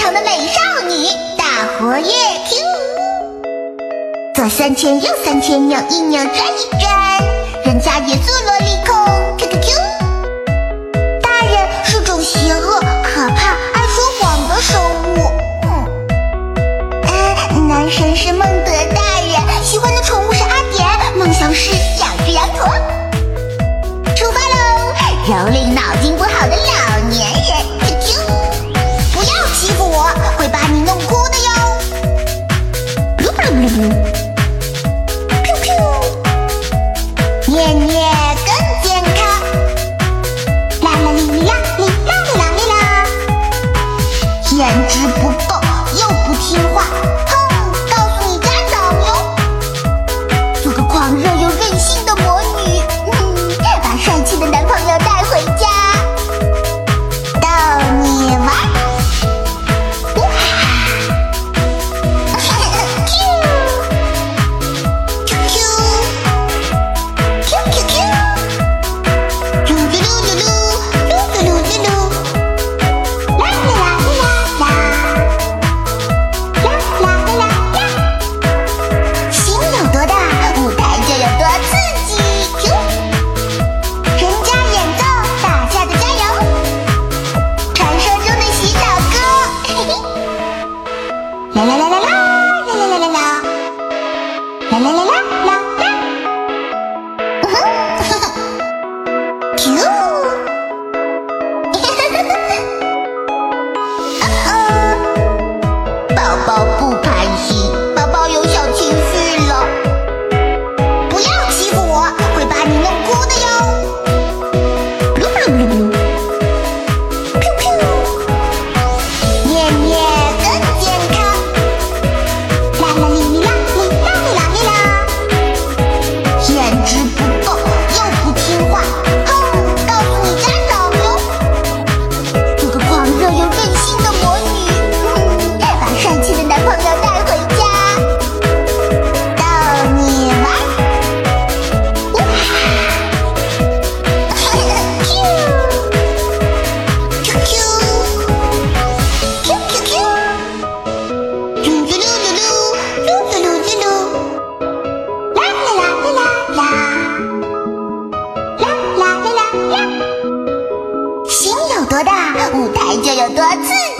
场的美少女，大活跃 Q，左三圈右三圈，扭一扭转一转，人家也做萝莉控 Q Q Q。大人是种邪恶、可怕、爱说谎的生物。嗯，男神是孟德大人，喜欢的宠物是阿典，梦想是养只羊驼。出发喽！蹂躏脑筋啦啦啦啦啦啦啦啦啦啦啦啦啦啦啦啦，嗯哼，哈哈，Q，宝宝不开心，宝宝有小情绪了，不要欺负我，会把你弄哭的哟，噜噜噜噜。舞台就有多刺激。